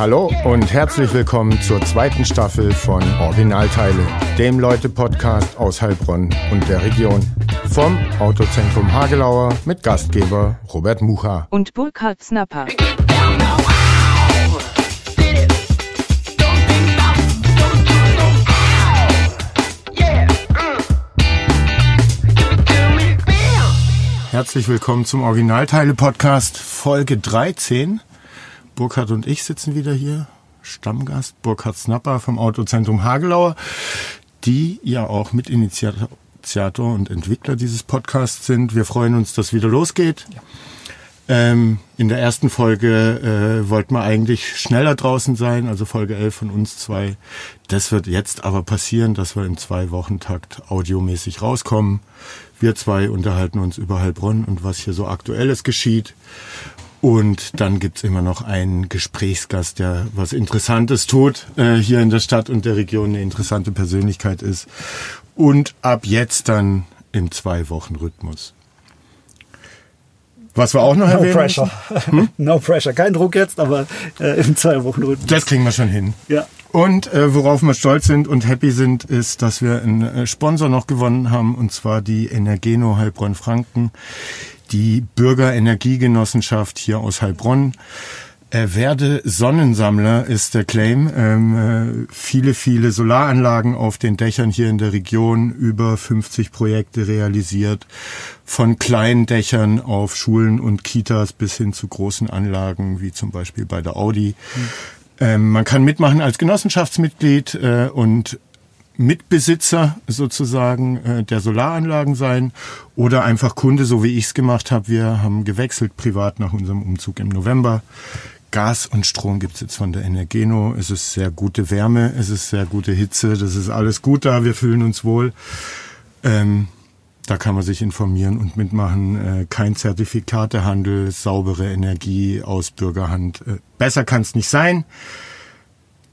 Hallo und herzlich willkommen zur zweiten Staffel von Originalteile, dem Leute-Podcast aus Heilbronn und der Region. Vom Autozentrum Hagelauer mit Gastgeber Robert Mucha. und Burkhard Snapper. Herzlich willkommen zum Originalteile-Podcast Folge 13. Burkhard und ich sitzen wieder hier. Stammgast Burkhard Snapper vom Autozentrum Hagelauer, die ja auch Mitinitiator und Entwickler dieses Podcasts sind. Wir freuen uns, dass wieder losgeht. Ähm, in der ersten Folge äh, wollten wir eigentlich schneller draußen sein, also Folge 11 von uns zwei. Das wird jetzt aber passieren, dass wir im Zwei-Wochen-Takt audiomäßig rauskommen. Wir zwei unterhalten uns über Heilbronn und was hier so Aktuelles geschieht. Und dann gibt's immer noch einen Gesprächsgast, der was Interessantes tut, äh, hier in der Stadt und der Region eine interessante Persönlichkeit ist. Und ab jetzt dann im Zwei-Wochen-Rhythmus. Was wir auch noch No erwähnen pressure. Hm? no pressure. Kein Druck jetzt, aber äh, im zwei Wochen Rhythmus. Das kriegen wir schon hin. Ja. Und äh, worauf wir stolz sind und happy sind, ist, dass wir einen äh, Sponsor noch gewonnen haben, und zwar die Energeno Heilbronn-Franken, die Bürgerenergiegenossenschaft hier aus Heilbronn. Äh, werde Sonnensammler ist der Claim. Ähm, äh, viele, viele Solaranlagen auf den Dächern hier in der Region, über 50 Projekte realisiert, von kleinen Dächern auf Schulen und Kitas bis hin zu großen Anlagen, wie zum Beispiel bei der Audi. Ähm, man kann mitmachen als Genossenschaftsmitglied äh, und Mitbesitzer sozusagen äh, der Solaranlagen sein oder einfach Kunde, so wie ich es gemacht habe. Wir haben gewechselt privat nach unserem Umzug im November. Gas und Strom gibt's jetzt von der Energeno. Es ist sehr gute Wärme, es ist sehr gute Hitze, das ist alles gut da, wir fühlen uns wohl. Ähm, da kann man sich informieren und mitmachen. Äh, kein Zertifikatehandel, saubere Energie aus Bürgerhand. Äh, besser kann's nicht sein.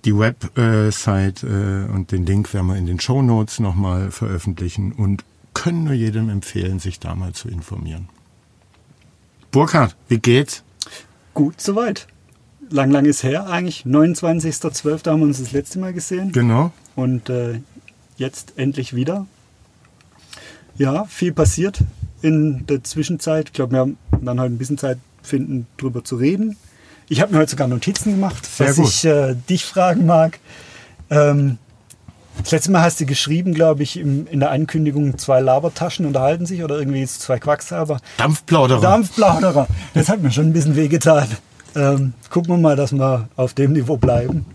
Die Website äh, und den Link werden wir in den Show Notes nochmal veröffentlichen und können nur jedem empfehlen, sich da mal zu informieren. Burkhard, wie geht's? Gut, soweit. Lang, lang ist her eigentlich. 29.12. haben wir uns das letzte Mal gesehen. Genau. Und äh, jetzt endlich wieder. Ja, viel passiert in der Zwischenzeit. Ich glaube, wir haben dann heute ein bisschen Zeit finden, drüber zu reden. Ich habe mir heute sogar Notizen gemacht, Sehr was gut. ich äh, dich fragen mag. Ähm, das letzte Mal hast du geschrieben, glaube ich, im, in der Ankündigung, zwei Labertaschen unterhalten sich oder irgendwie zwei Quacksalber. Dampfplauderer. Dampfplauderer. Das hat mir schon ein bisschen wehgetan. Ähm, gucken wir mal, dass wir auf dem Niveau bleiben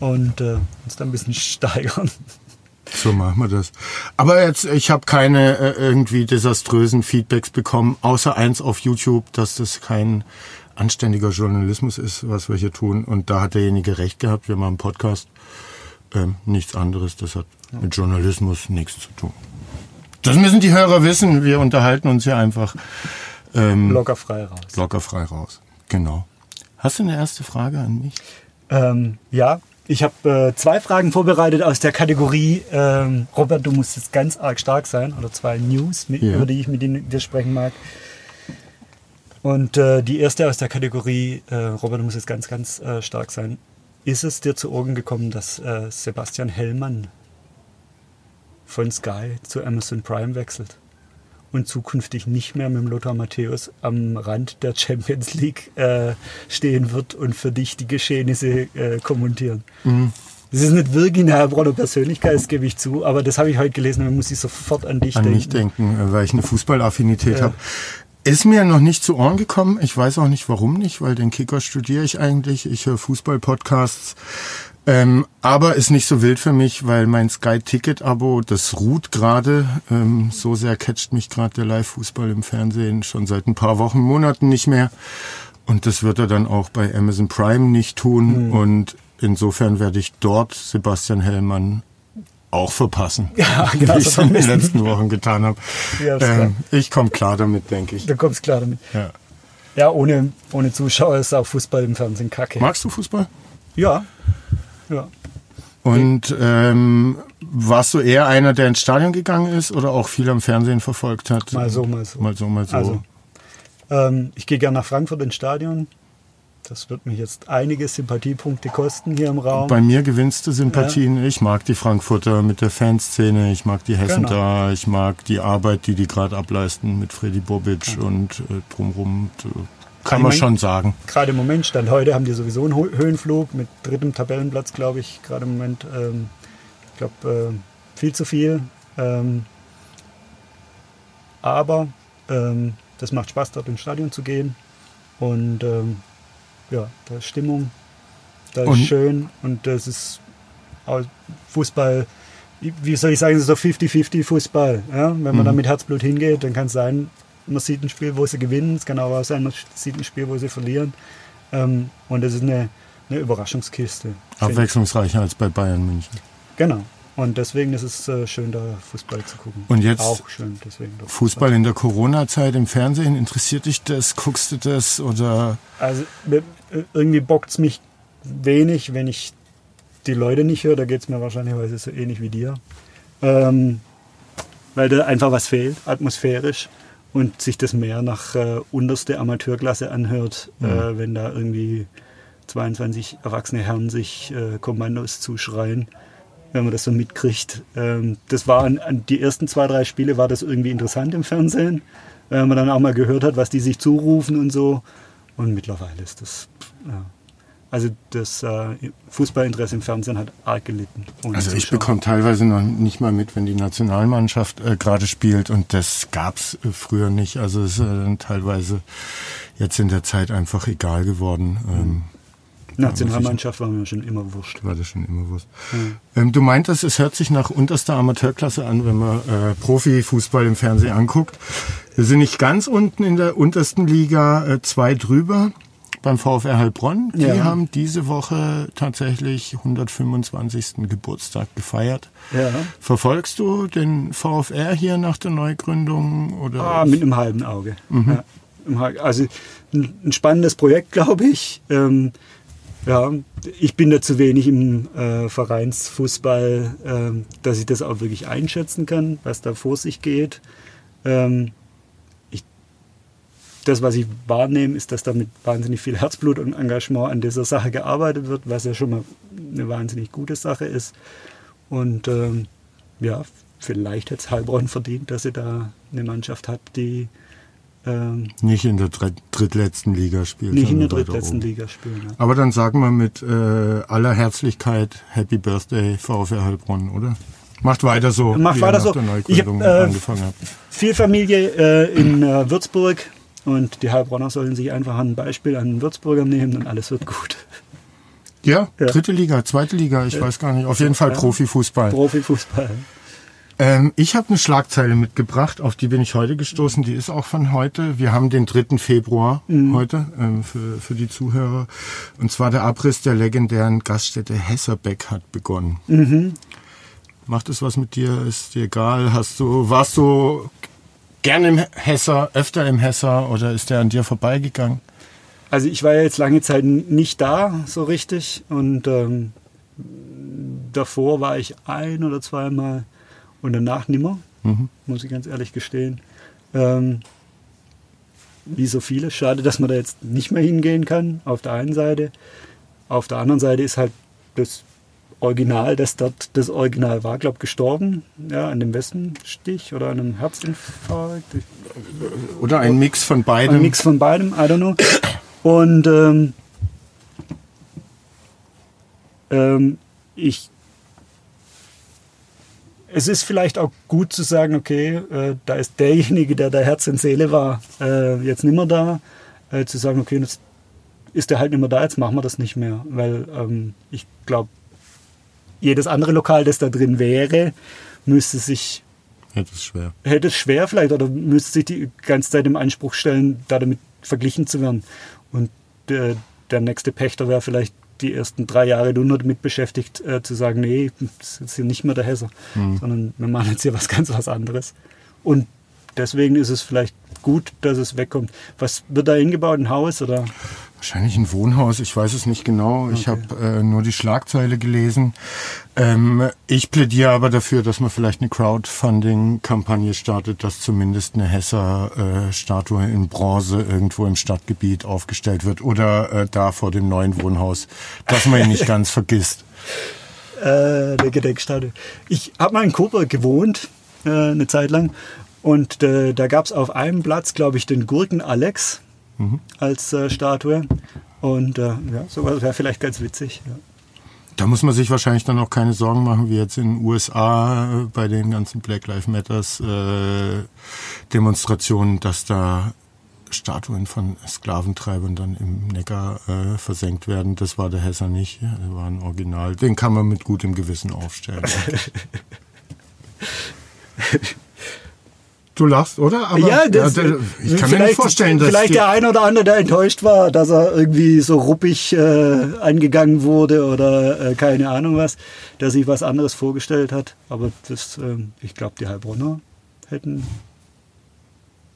und äh, uns dann ein bisschen steigern. So machen wir das. Aber jetzt, ich habe keine äh, irgendwie desaströsen Feedbacks bekommen, außer eins auf YouTube, dass das kein anständiger Journalismus ist, was wir hier tun. Und da hat derjenige recht gehabt. Wir machen Podcast. Ähm, nichts anderes. Das hat mit Journalismus nichts zu tun. Das müssen die Hörer wissen. Wir unterhalten uns hier einfach ähm, Locker frei raus. locker frei raus. Genau. Hast du eine erste Frage an mich? Ähm, ja, ich habe äh, zwei Fragen vorbereitet aus der Kategorie ähm, Robert, du musst jetzt ganz arg stark sein oder zwei News, mit, Ja. über die ich mit dir dir sprechen mag. Und äh, die erste aus der Kategorie äh, Robert, du musst jetzt ganz, ganz äh, stark sein. Ist es dir zu Ohren gekommen, dass äh, Sebastian Hellmann von Sky zu Amazon Prime wechselt und zukünftig nicht mehr mit dem Lothar Matthäus am Rand der Champions League äh, stehen wird und für dich die Geschehnisse äh, kommentieren? Das ist nicht wirklich eine Heilbronner Persönlichkeit, das gebe ich zu, aber das habe ich heute gelesen und muss ich sofort an dich an denken. mich denken, äh, weil ich eine Fußballaffinität Ja. habe. Ist mir noch nicht zu Ohren gekommen. Ich weiß auch nicht, warum nicht, weil den Kicker studiere ich eigentlich. Ich höre Fußball-Podcasts. Ähm, aber ist nicht so wild für mich, weil mein Sky-Ticket-Abo, das ruht gerade. Ähm, so sehr catcht mich gerade der Live-Fußball im Fernsehen schon seit ein paar Wochen, Monaten nicht mehr. Und das wird er dann auch bei Amazon Prime nicht tun. Und insofern werde ich dort Sebastian Hellmann auch verpassen. Ja, wie genau, ich so es in den letzten Wochen getan habe. Ähm, ich komme klar damit, denke ich. Du kommst klar damit. Ja. Ja, ohne, ohne Zuschauer ist auch Fußball im Fernsehen kacke. Magst du Fußball? Ja. Ja. Und ähm, warst du eher einer, der ins Stadion gegangen ist oder auch viel am Fernsehen verfolgt hat? Mal so, mal so. Mal so, mal so. Also, ähm, ich gehe gerne nach Frankfurt ins Stadion. Das wird mich jetzt einige Sympathiepunkte kosten hier im Raum. Bei mir gewinnst du Sympathien. Ja. Ich mag die Frankfurter mit der Fanszene, ich mag die Hessen genau. da, ich mag die Arbeit, die die gerade ableisten mit Freddy Bobic genau. und äh, drumherum. Kann man schon sagen. Gerade im Moment, Stand heute, haben die sowieso einen Höhenflug mit drittem Tabellenplatz, glaube ich. Gerade im Moment, ähm, ich glaube, äh, viel zu viel. Ähm, aber ähm, das macht Spaß, dort ins Stadion zu gehen. Und ähm, ja, da ist Stimmung, da ist schön und das ist Fußball, wie soll ich sagen, so 50-50 Fußball. Ja? Wenn man mhm. da mit Herzblut hingeht, dann kann es sein, man sieht ein Spiel, wo sie gewinnen, es kann aber auch sein, man sieht ein Spiel, wo sie verlieren. Ähm, und das ist eine, eine Überraschungskiste. Abwechslungsreicher als bei Bayern München. Genau. Und deswegen ist es äh, schön, da Fußball zu gucken. Und jetzt auch schön, deswegen Fußball in der Corona-Zeit im Fernsehen, interessiert dich das? Guckst du das oder? Also irgendwie bockt es mich wenig, wenn ich die Leute nicht höre. Da geht es mir wahrscheinlich so ähnlich wie dir. Ähm, weil da einfach was fehlt, atmosphärisch. Und sich das mehr nach äh, unterste Amateurklasse anhört, mhm. äh, wenn da irgendwie 22 erwachsene Herren sich äh, Kommandos zuschreien wenn man das so mitkriegt. Ähm, das war an, an, die ersten zwei, drei Spiele war das irgendwie interessant im Fernsehen, wenn man dann auch mal gehört hat, was die sich zurufen und so. Und mittlerweile ist das, ja. Also das äh, Fußballinteresse im Fernsehen hat arg gelitten. Also ich bekomme teilweise noch nicht mal mit, wenn die Nationalmannschaft äh, gerade spielt und das gab es äh, früher nicht. Also es ist äh, teilweise jetzt in der Zeit einfach egal geworden. Ähm, Nationalmannschaft war mir schon immer wurscht. War das schon immer wurscht. Ja. Ähm, du meintest, es hört sich nach unterster Amateurklasse an, wenn man äh, Profifußball im Fernsehen anguckt. Wir sind nicht ganz unten in der untersten Liga, äh, zwei drüber beim VfR Heilbronn. Die ja. haben diese Woche tatsächlich 125. Geburtstag gefeiert. Ja. Verfolgst du den VfR hier nach der Neugründung? Oder? Ah, mit einem halben Auge. Mhm. Ja. Also ein, spannendes Projekt, glaube ich. Ähm, ja, ich bin da zu wenig im äh, Vereinsfußball, äh, dass ich das auch wirklich einschätzen kann, was da vor sich geht. Ähm, ich, das, was ich wahrnehme, ist, dass da mit wahnsinnig viel Herzblut und Engagement an dieser Sache gearbeitet wird, was ja schon mal eine wahnsinnig gute Sache ist. Und ähm, ja, vielleicht hat es Heilbronn verdient, dass sie da eine Mannschaft hat, die ähm, nicht in der drittletzten Liga spielen. Nicht in der drittletzten Liga spielen. Ja. Aber dann sagen wir mit äh, aller Herzlichkeit Happy Birthday VfR Heilbronn, oder? Macht weiter so. Macht weiter so. Ich habe äh, viel Familie äh, in äh, Würzburg und die Heilbronner sollen sich einfach ein Beispiel an Würzburger nehmen und alles wird gut. Ja, ja. dritte Liga, zweite Liga, ich weiß gar nicht. Auf jeden Fall Profifußball. Profifußball. Ähm, ich habe eine Schlagzeile mitgebracht, auf die bin ich heute gestoßen. Die ist auch von heute. Wir haben den 3. Februar mhm. heute ähm, für, für die Zuhörer. Und zwar der Abriss der legendären Gaststätte Hesserbeck hat begonnen. Mhm. Macht es was mit dir? Ist dir egal? Hast du, warst du gern im Hesser, öfter im Hesser oder ist der an dir vorbeigegangen? Also ich war ja jetzt lange Zeit nicht da so richtig und ähm, davor war ich ein oder zweimal und danach nimmer, mhm. muss ich ganz ehrlich gestehen. Ähm, wie so viele. Schade, dass man da jetzt nicht mehr hingehen kann, auf der einen Seite. Auf der anderen Seite ist halt das Original, das dort das Original war, glaube ich, gestorben. Ja, an dem Westenstich oder an einem Herzinfarkt. Oder ein Mix von beidem. Ein Mix von beidem, I don't know. Und ähm, ähm, ich es ist vielleicht auch gut zu sagen, okay, äh, da ist derjenige, der da Herz und Seele war, äh, jetzt nicht mehr da. Äh, zu sagen, okay, jetzt ist der halt nicht mehr da, jetzt machen wir das nicht mehr. Weil ähm, ich glaube, jedes andere Lokal, das da drin wäre, müsste sich. Hätte es schwer. Hätte es schwer vielleicht oder müsste sich die ganze Zeit im Anspruch stellen, da damit verglichen zu werden. Und der, der nächste Pächter wäre vielleicht die ersten drei Jahre nur damit beschäftigt, äh, zu sagen, nee, das ist hier nicht mehr der Hesser, mhm. sondern wir machen jetzt hier was ganz was anderes. Und deswegen ist es vielleicht gut, dass es wegkommt. Was wird da hingebaut? Ein Haus oder? Wahrscheinlich ein Wohnhaus, ich weiß es nicht genau. Ich habe äh, nur die Schlagzeile gelesen. Ähm, ich plädiere aber dafür, dass man vielleicht eine Crowdfunding-Kampagne startet, dass zumindest eine Hesser-Statue in Bronze irgendwo im Stadtgebiet aufgestellt wird oder äh, da vor dem neuen Wohnhaus, dass man ihn nicht ganz vergisst. Äh, der Gedenkstatue. Ich habe mal in Coburg gewohnt, äh, eine Zeit lang. Und äh, da gab es auf einem Platz, glaube ich, den Gurken Alex mhm. als äh, Statue. Und äh, ja, sowas wäre vielleicht ganz witzig. Ja. Da muss man sich wahrscheinlich dann auch keine Sorgen machen, wie jetzt in den USA äh, bei den ganzen Black Lives Matters äh, Demonstrationen, dass da Statuen von Sklaventreibern dann im Neckar äh, versenkt werden. Das war der Hesser nicht. Der war ein Original. Den kann man mit gutem Gewissen aufstellen. Du lachst, oder? Aber, ja, das, ja, ich kann mir nicht vorstellen, dass vielleicht der eine oder andere, der enttäuscht war, dass er irgendwie so ruppig äh, angegangen wurde oder äh, keine Ahnung was, der sich was anderes vorgestellt hat. Aber das, äh, ich glaube, die Heilbronner hätten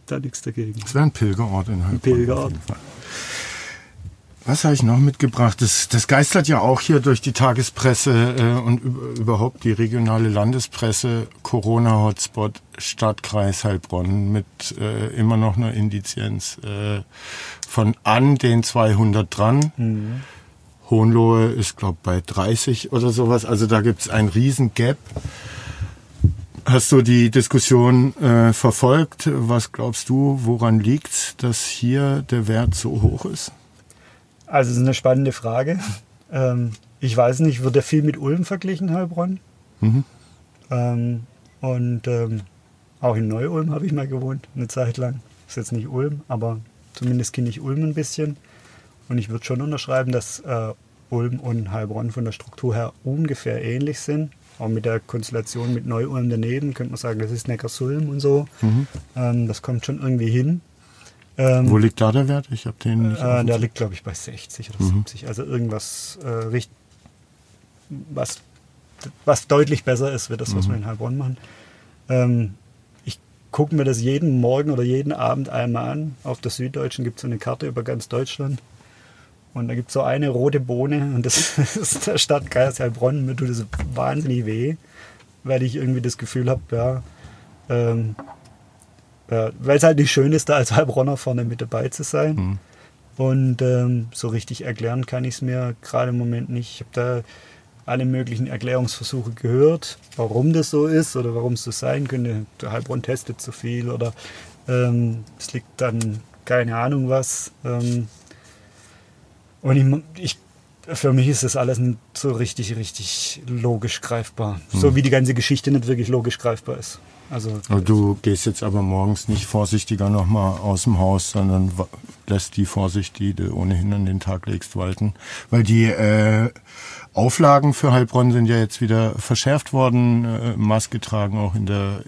da nichts dagegen. Es wäre ein Pilgerort in Heilbronn. Ein Pilgerort. Was habe ich noch mitgebracht? Das, das geistert ja auch hier durch die Tagespresse äh, und überhaupt die regionale Landespresse. Corona-Hotspot Stadtkreis Heilbronn mit äh, immer noch einer Indizienz äh, von an den 200 dran. Mhm. Hohenlohe ist, glaube bei 30 oder sowas. Also da gibt es ein riesen Gap. Hast du die Diskussion äh, verfolgt? Was glaubst du, woran liegt, dass hier der Wert so hoch ist? Also, es ist eine spannende Frage. Ähm, ich weiß nicht, wird der viel mit Ulm verglichen, Heilbronn? Mhm. Ähm, und ähm, auch in Neu-Ulm habe ich mal gewohnt, eine Zeit lang. Ist jetzt nicht Ulm, aber zumindest kenne ich Ulm ein bisschen. Und ich würde schon unterschreiben, dass äh, Ulm und Heilbronn von der Struktur her ungefähr ähnlich sind. Auch mit der Konstellation mit Neu-Ulm daneben könnte man sagen, das ist Neckarsulm und so. Mhm. Ähm, das kommt schon irgendwie hin. Ähm, Wo liegt da der Wert? Ich habe den nicht. Äh, der liegt, glaube ich, bei 60 oder mhm. 70. Also irgendwas, äh, was, was deutlich besser ist, wird das, was mhm. wir in Heilbronn machen. Ähm, ich gucke mir das jeden Morgen oder jeden Abend einmal an. Auf der Süddeutschen gibt es so eine Karte über ganz Deutschland. Und da gibt es so eine rote Bohne und das ist der Stadtkreis Heilbronn. Mir tut das wahnsinnig weh, weil ich irgendwie das Gefühl habe, ja, ähm, ja, weil es halt nicht schön ist, da als Heilbronner vorne mit dabei zu sein. Mhm. Und ähm, so richtig erklären kann ich es mir gerade im Moment nicht. Ich habe da alle möglichen Erklärungsversuche gehört, warum das so ist oder warum es so sein könnte. Der Heilbronn testet zu viel oder ähm, es liegt dann keine Ahnung was. Ähm, und ich, ich, für mich ist das alles nicht so richtig, richtig logisch greifbar. Mhm. So wie die ganze Geschichte nicht wirklich logisch greifbar ist. Also du gehst jetzt aber morgens nicht vorsichtiger nochmal aus dem Haus, sondern lässt die Vorsicht, die du ohnehin an den Tag legst, walten. Weil die äh, Auflagen für Heilbronn sind ja jetzt wieder verschärft worden. Äh, Maske tragen auch in der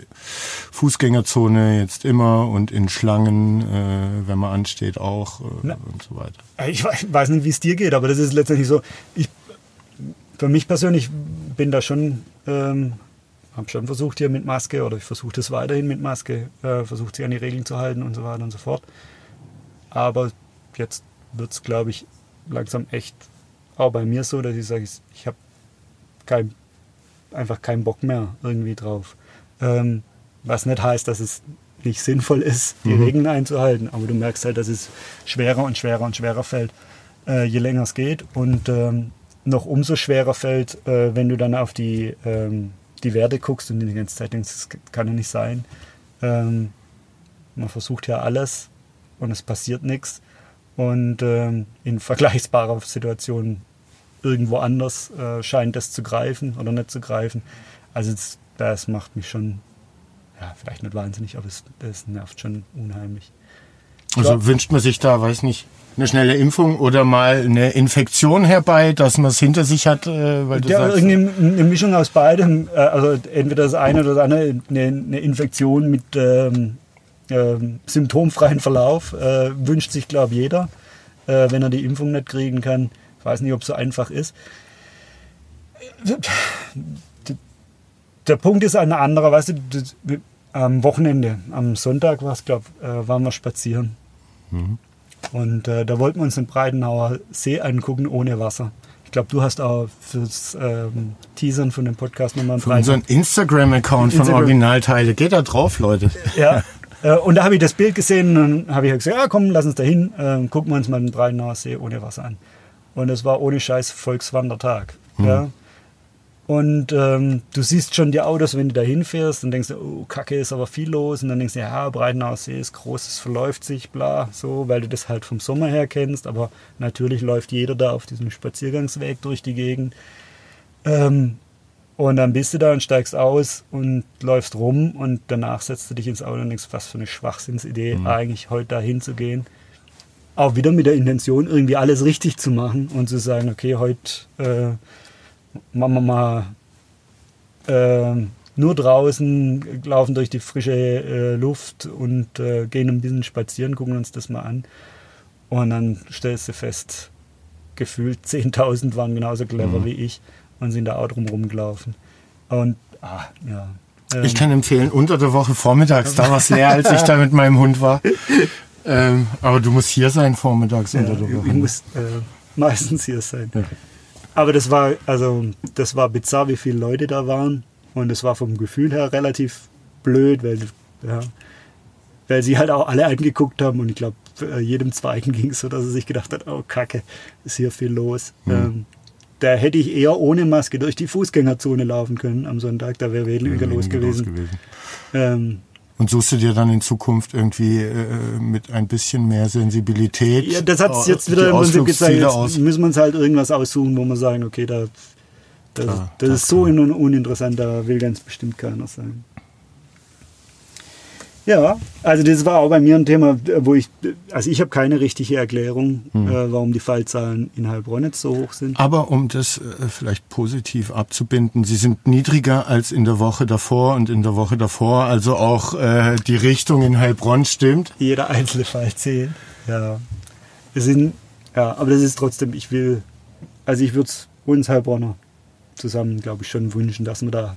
Fußgängerzone jetzt immer und in Schlangen, äh, wenn man ansteht, auch äh, und so weiter. Ich weiß nicht, wie es dir geht, aber das ist letztendlich so. Ich, für mich persönlich bin da schon ähm, habe schon versucht hier mit Maske oder ich versuche das weiterhin mit Maske, äh, versucht sich an die Regeln zu halten und so weiter und so fort. Aber jetzt wird es, glaube ich, langsam echt auch bei mir so, dass ich sage, ich habe kein, einfach keinen Bock mehr irgendwie drauf. Ähm, was nicht heißt, dass es nicht sinnvoll ist, die mhm. Regeln einzuhalten, aber du merkst halt, dass es schwerer und schwerer und schwerer fällt, äh, je länger es geht und ähm, noch umso schwerer fällt, äh, wenn du dann auf die ähm, die Werte guckst und die ganze Zeit denkst, das kann ja nicht sein. Ähm, man versucht ja alles und es passiert nichts. Und ähm, in vergleichbarer Situation irgendwo anders äh, scheint das zu greifen oder nicht zu greifen. Also das, das macht mich schon, ja, vielleicht nicht wahnsinnig, aber es, nervt schon unheimlich. Also ja. wünscht man sich da, weiß nicht, eine schnelle Impfung oder mal eine Infektion herbei, dass man es hinter sich hat? Äh, weil du ja, sagst, eine Mischung aus beidem. Äh, also entweder das eine oder das andere, eine, Infektion mit ähm, äh, symptomfreien Verlauf äh, wünscht sich, glaube ich, jeder, äh, wenn er die Impfung nicht kriegen kann. Ich weiß nicht, ob es so einfach ist. Der Punkt ist ein anderer, weißt du, am Wochenende, am Sonntag war es, glaube äh, waren wir spazieren. Mhm. Und äh, da wollten wir uns den Breitenauer See angucken ohne Wasser. Ich glaube, du hast auch fürs ähm, Teasern von dem Podcast nochmal einen Für unseren Instagram-Account von Instagram. Originalteile. Geht da drauf, Leute. Ja. Äh, und da habe ich das Bild gesehen und dann habe ich halt gesagt, ja komm, lass uns da hin, äh, gucken wir uns mal den Breitenauer See ohne Wasser an. Und es war ohne Scheiß Volkswandertag. Ja. Und ähm, du siehst schon die Autos, wenn du da hinfährst und denkst, du, oh, Kacke, ist aber viel los. Und dann denkst du, ja, Breitenauer See ist groß, es verläuft sich, bla, so, weil du das halt vom Sommer her kennst. Aber natürlich läuft jeder da auf diesem Spaziergangsweg durch die Gegend. Ähm, und dann bist du da und steigst aus und läufst rum und danach setzt du dich ins Auto und denkst, was für eine Schwachsinnsidee, eigentlich heute da hinzugehen. Auch wieder mit der Intention, irgendwie alles richtig zu machen und zu sagen, okay, heute äh, machen wir mal äh, nur draußen, laufen durch die frische äh, Luft und äh, gehen ein bisschen spazieren, gucken uns das mal an. Und dann stellst du fest, gefühlt 10.000 waren genauso clever wie ich und sind da auch drum rumgelaufen. Und, ah, ja. Ähm, Ich kann empfehlen, unter der Woche vormittags, da war es leer, als ich da mit meinem Hund war. Ähm, aber du musst hier sein vormittags ja, unter der ich Woche. muss äh, meistens hier sein. Ja. Aber das war, also, das war bizarr, wie viele Leute da waren. Und es war vom Gefühl her relativ blöd, weil, ja, weil sie halt auch alle angeguckt haben. Und ich glaube, jedem Zweiten ging es so, dass er sich gedacht hat, oh Kacke, ist hier viel los. Ähm, da hätte ich eher ohne Maske durch die Fußgängerzone laufen können am Sonntag. Da wäre weniger los gewesen. Ähm, Und suchst du dir dann in Zukunft irgendwie äh, mit ein bisschen mehr Sensibilität ja, das hat es äh, jetzt wieder im Prinzip gezeigt. Jetzt müssen wir uns halt irgendwas aussuchen, wo wir sagen, okay, da, das, Klar, das das ist so un uninteressant, da will ganz bestimmt keiner sein. Ja, also das war auch bei mir ein Thema, wo ich, also ich habe keine richtige Erklärung, Hm. äh, warum die Fallzahlen in Heilbronn jetzt so hoch sind. Aber um das äh, vielleicht positiv abzubinden, sie sind niedriger als in der Woche davor und in der Woche davor, also auch äh, die Richtung in Heilbronn stimmt. Jeder einzelne Fall zählt. Ja. Wir sind, ja, aber das ist trotzdem, ich will, also ich würde es uns Heilbronner zusammen, glaube ich, schon wünschen, dass wir da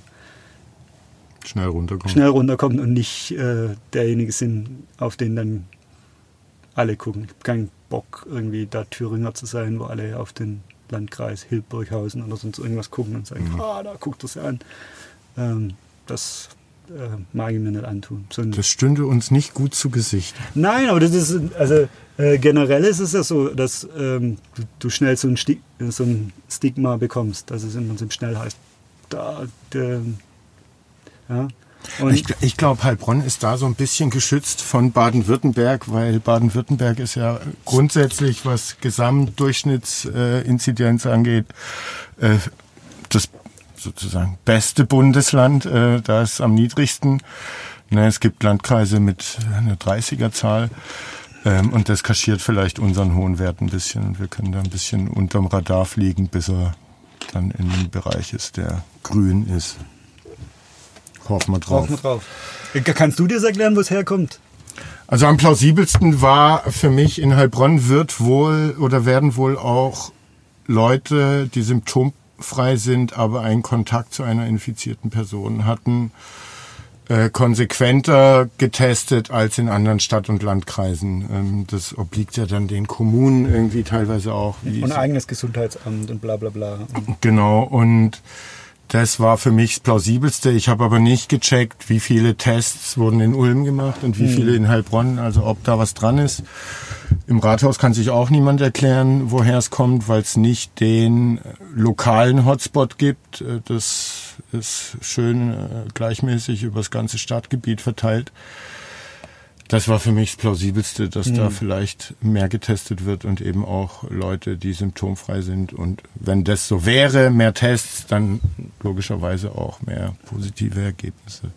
Schnell runterkommen. schnell runterkommen und nicht äh, derjenige sind, auf den dann alle gucken. Ich habe keinen Bock, irgendwie da Thüringer zu sein, wo alle auf den Landkreis Hildburghausen oder sonst irgendwas gucken und sagen, ah, da guckt sie an. Ähm, das äh, mag ich mir nicht antun. So Das stünde uns nicht gut zu Gesicht. Nein, aber das ist, also äh, generell ist es ja so, dass ähm, du, du schnell so ein, Sti so ein Stigma bekommst, dass es im Prinzip schnell heißt, da, der, ja. Und, Ich, ich glaube, Heilbronn ist da so ein bisschen geschützt von Baden-Württemberg, weil Baden-Württemberg ist ja grundsätzlich, was Gesamtdurchschnittsinzidenz angeht, äh, das sozusagen beste Bundesland. Äh, da ist am niedrigsten. Ne, es gibt Landkreise mit einer 30er-Zahl. Ähm, und das kaschiert vielleicht unseren hohen Wert ein bisschen. Und wir können da ein bisschen unterm Radar fliegen, bis er dann in einem Bereich ist, der grün ist. Hoffen wir drauf. Drauf mal drauf. Kannst du dir das erklären, wo es herkommt? Also am plausibelsten war für mich in Heilbronn wird wohl oder werden wohl auch Leute, die symptomfrei sind, aber einen Kontakt zu einer infizierten Person hatten, äh, konsequenter getestet als in anderen Stadt- und Landkreisen. Ähm, das obliegt ja dann den Kommunen irgendwie teilweise auch. Wie Und eigenes Gesundheitsamt und bla bla bla. Genau, und das war für mich das plausibelste. Ich habe aber nicht gecheckt, wie viele Tests wurden in Ulm gemacht und wie viele in Heilbronn, also ob da was dran ist. Im Rathaus kann sich auch niemand erklären, woher es kommt, weil es nicht den äh, lokalen Hotspot gibt. Äh, Das ist schön äh, gleichmäßig über das ganze Stadtgebiet verteilt. Das war für mich das Plausibelste, dass da vielleicht mehr getestet wird und eben auch Leute, die symptomfrei sind. Und wenn das so wäre, mehr Tests, dann logischerweise auch mehr positive Ergebnisse.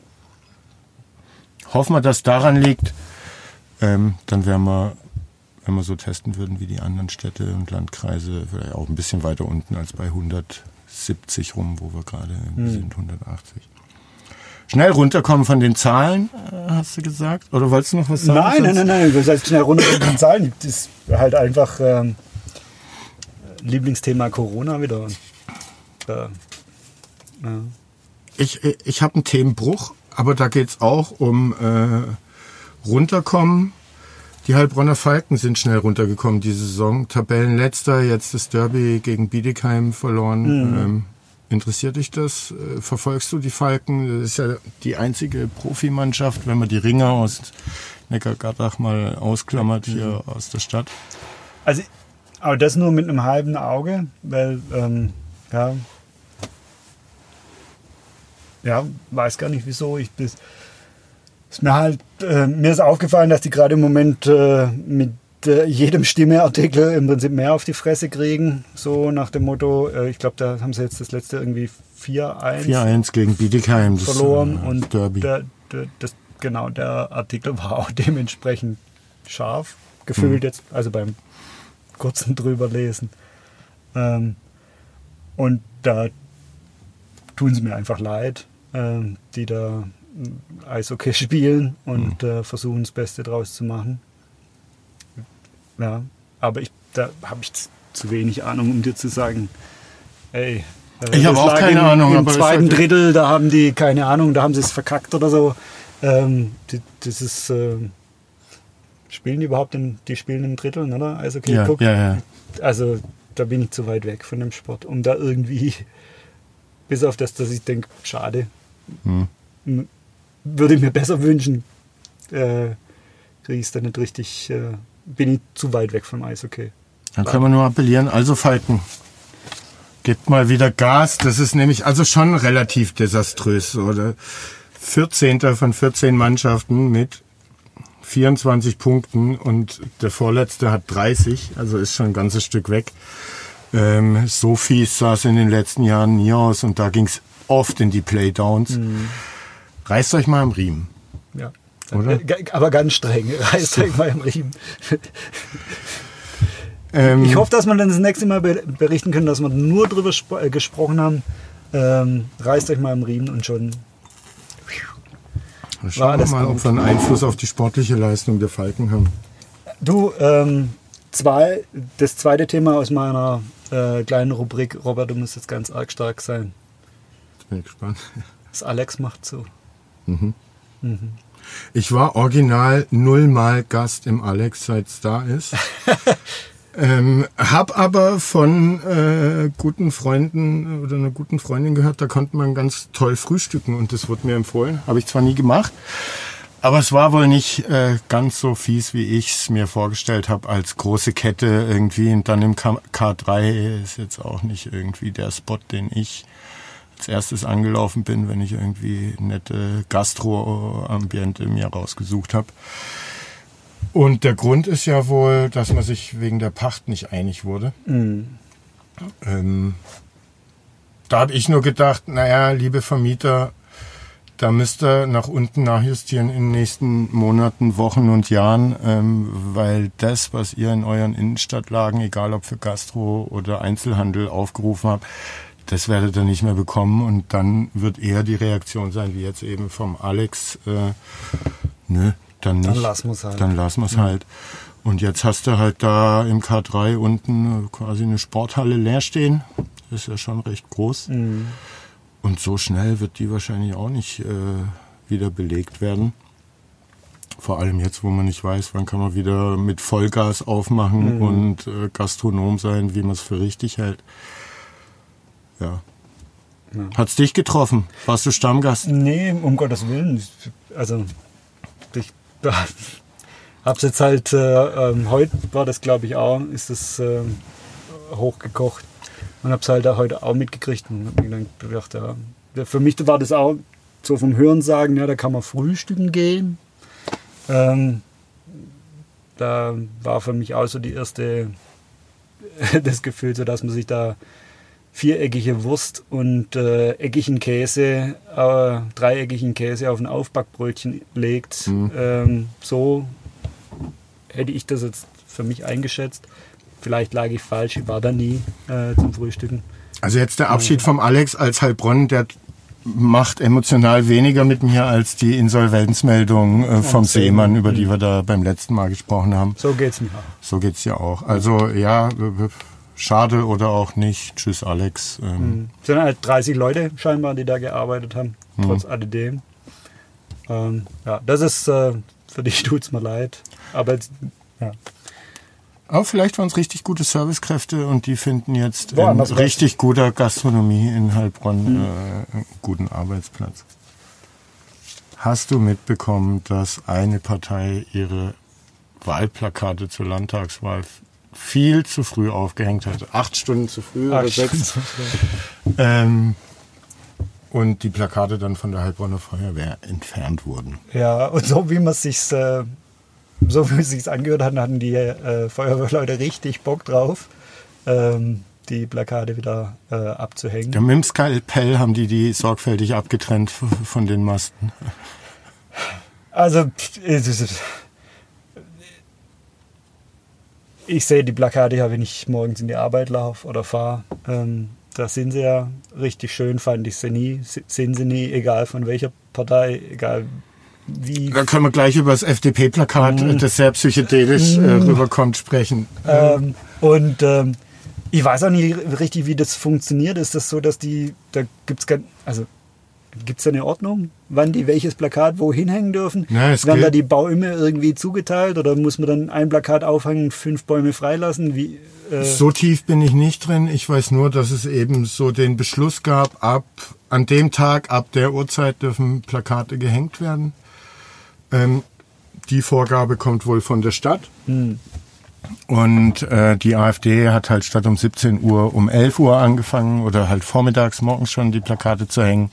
Hoffen wir, dass daran liegt. Ähm, dann wären wir, wenn wir so testen würden wie die anderen Städte und Landkreise, vielleicht auch ein bisschen weiter unten als bei 170 rum, wo wir gerade sind, 180. Schnell runterkommen von den Zahlen, äh, hast du gesagt? Oder wolltest du noch was sagen? nein, nein, nein, nein, das heißt schnell runter mit den Zahlen. Das ist halt einfach ähm, Lieblingsthema Corona wieder. Und, äh, ja. Ich, ich habe einen Themenbruch, aber da geht's auch um äh, runterkommen. Die Heilbronner Falken sind schnell runtergekommen diese Saison. Tabellenletzter, jetzt das Derby gegen Bietigheim verloren. Mhm. Ähm, interessiert dich das? Äh, Verfolgst du die Falken? Das ist ja die einzige Profimannschaft, wenn man die Ringer aus Neckargattach mal ausklammert hier aus der Stadt. Also, aber das nur mit einem halben Auge, weil, ähm, ja, ja, weiß gar nicht wieso. Ich bis, ist mir halt, äh, mir ist aufgefallen, dass die gerade im Moment äh, mit jedem Stimmeartikel im Prinzip mehr auf die Fresse kriegen. So nach dem Motto, äh, ich glaube, da haben sie jetzt das letzte irgendwie 4-1 4-1 gegen Bietigheim. Verloren äh, und Derby. Der, der, das, genau, der Artikel war auch dementsprechend scharf gefühlt Mhm. jetzt, also beim kurzen drüberlesen. Ähm, und da tun sie mir einfach leid, ähm, die da mm, Eishockey spielen und Mhm. äh, versuchen das Beste draus zu machen. Ja, aber ich, da habe ich zu wenig Ahnung, um dir zu sagen, ey, äh, Ich habe auch keine im, Ahnung, Im zweiten Drittel, da haben die, keine Ahnung, da haben sie es verkackt oder so. Ähm, die, das ist, ähm, spielen die überhaupt in, die spielen in Dritteln, oder? Also, okay, ja, guck, ja, ja. also da bin ich zu weit weg von dem Sport, um da irgendwie, bis auf das, dass ich denke, schade, Hm. würde ich mir besser wünschen, äh, kriege ich es dann nicht richtig, äh, bin ich zu weit weg vom Eishockey. Dann können wir nur appellieren. Also Falken, gebt mal wieder Gas. Das ist nämlich also schon relativ desaströs. Oder 14. von 14 Mannschaften mit 24 Punkten und der Vorletzte hat 30. Also ist schon ein ganzes Stück weg. Ähm, so fies sah es in den letzten Jahren nie aus und da ging es oft in die Playdowns. Reißt euch mal am Riemen. Ja. Oder? Äh, Aber ganz streng, reißt euch mal im Riemen. Ähm, Ich hoffe, dass wir dann das nächste Mal be- berichten können, dass wir nur drüber spro- äh, gesprochen haben. Ähm, reißt euch mal im Riemen und schon. Schauen wir mal, gut. ob wir einen Einfluss auf die sportliche Leistung der Falken haben. Du, ähm, zwei, das zweite Thema aus meiner äh, kleinen Rubrik, Robert, du musst jetzt ganz arg stark sein. Jetzt bin ich gespannt. Das Alex macht zu. Ich war original nullmal Gast im Alex, seit es da ist. ähm, hab aber von äh, guten Freunden oder einer guten Freundin gehört, da konnte man ganz toll frühstücken und das wurde mir empfohlen. Habe ich zwar nie gemacht, aber es war wohl nicht äh, ganz so fies, wie ich es mir vorgestellt habe, als große Kette irgendwie. Und dann im K K3 ist jetzt auch nicht irgendwie der Spot, den ich als erstes angelaufen bin, wenn ich irgendwie nette Gastro-Ambiente mir rausgesucht habe. Und der Grund ist ja wohl, dass man sich wegen der Pacht nicht einig wurde. Ähm, da habe ich nur gedacht, naja, liebe Vermieter, da müsst ihr nach unten nachjustieren in den nächsten Monaten, Wochen und Jahren, ähm, weil das, was ihr in euren Innenstadtlagen, egal ob für Gastro oder Einzelhandel aufgerufen habt, das werdet ihr nicht mehr bekommen und dann wird eher die Reaktion sein, wie jetzt eben vom Alex, äh, nö, dann nicht. Dann lassen wir's halt. Dann lassen wir's halt. Und jetzt hast du halt da im K3 unten äh, quasi eine Sporthalle leer stehen. Das ist ja schon recht groß. Mhm. Und so schnell wird die wahrscheinlich auch nicht äh, wieder belegt werden. Vor allem jetzt, wo man nicht weiß, wann kann man wieder mit Vollgas aufmachen und äh, Gastronom sein, wie man es für richtig hält. Ja. Ja. Hat's dich getroffen? Warst du Stammgast? Nee, um Gottes Willen. Also, ich hab's jetzt halt, äh, ähm, heute war das glaube ich auch, ist das ähm, hochgekocht. Und hab's halt auch heute auch mitgekriegt und hab mir dann gedacht, ja, ja, für mich war das auch so vom Hörensagen, ja, da kann man frühstücken gehen. Ähm, da war für mich auch so die erste, das Gefühl, so dass man sich da viereckige Wurst und äh, eckigen Käse, äh, dreieckigen Käse auf ein Aufbackbrötchen legt. Mhm. Ähm, so hätte ich das jetzt für mich eingeschätzt. Vielleicht lag ich falsch, ich war da nie äh, zum Frühstücken. Also jetzt der Abschied vom Alex als Heilbronn, der macht emotional weniger mit mir als die Insolvenzmeldung äh, vom Seemann, über die wir da beim letzten Mal gesprochen haben. So geht's mir auch. So geht's ja auch. Also ja, schade oder auch nicht. Tschüss Alex. Ähm, Es sind halt 30 Leute scheinbar, die da gearbeitet haben, Mhm. trotz alledem. Ähm, ja, das ist, äh, für dich tut es mir leid. Aber ja. Aber vielleicht waren es richtig gute Servicekräfte und die finden jetzt Boah, in richtig guter Gastronomie in Heilbronn Mhm. äh, einen guten Arbeitsplatz. Hast du mitbekommen, dass eine Partei ihre Wahlplakate zur Landtagswahl viel zu früh aufgehängt hat? Acht Stunden zu früh oder sechs? Ähm, und die Plakate dann von der Heilbronner Feuerwehr entfernt wurden. Ja, und so wie man es sich, äh, so wie es sich angehört hat, hatten die äh, Feuerwehrleute richtig Bock drauf, ähm, die Plakate wieder äh, abzuhängen. Ja, mit dem Skalpell haben die die sorgfältig abgetrennt von den Masten. Also, pff, es ist- ich sehe die Plakate ja, wenn ich morgens in die Arbeit laufe oder fahre. Ähm, da sind sie ja richtig schön, fand ich sie nie. Sind sie nie, egal von welcher Partei, egal wie. Da können wir gleich über das FDP-Plakat, Mhm. das sehr psychedelisch äh, rüberkommt, sprechen. Ähm, und ähm, ich weiß auch nicht richtig, wie das funktioniert. Ist das so, dass die, da gibt es also gibt es eine Ordnung, wann die welches Plakat wohin hängen dürfen? Ja, es Werden da gilt- die Bäume irgendwie zugeteilt oder muss man dann ein Plakat aufhängen, fünf Bäume freilassen? Wie, äh, So tief bin ich nicht drin. Ich weiß nur, dass es eben so den Beschluss gab, ab an dem Tag, ab der Uhrzeit dürfen Plakate gehängt werden. Ähm, die Vorgabe kommt wohl von der Stadt. hm, Und äh, die AfD hat halt statt um 17 Uhr um 11 Uhr angefangen oder halt vormittags morgens schon die Plakate zu hängen.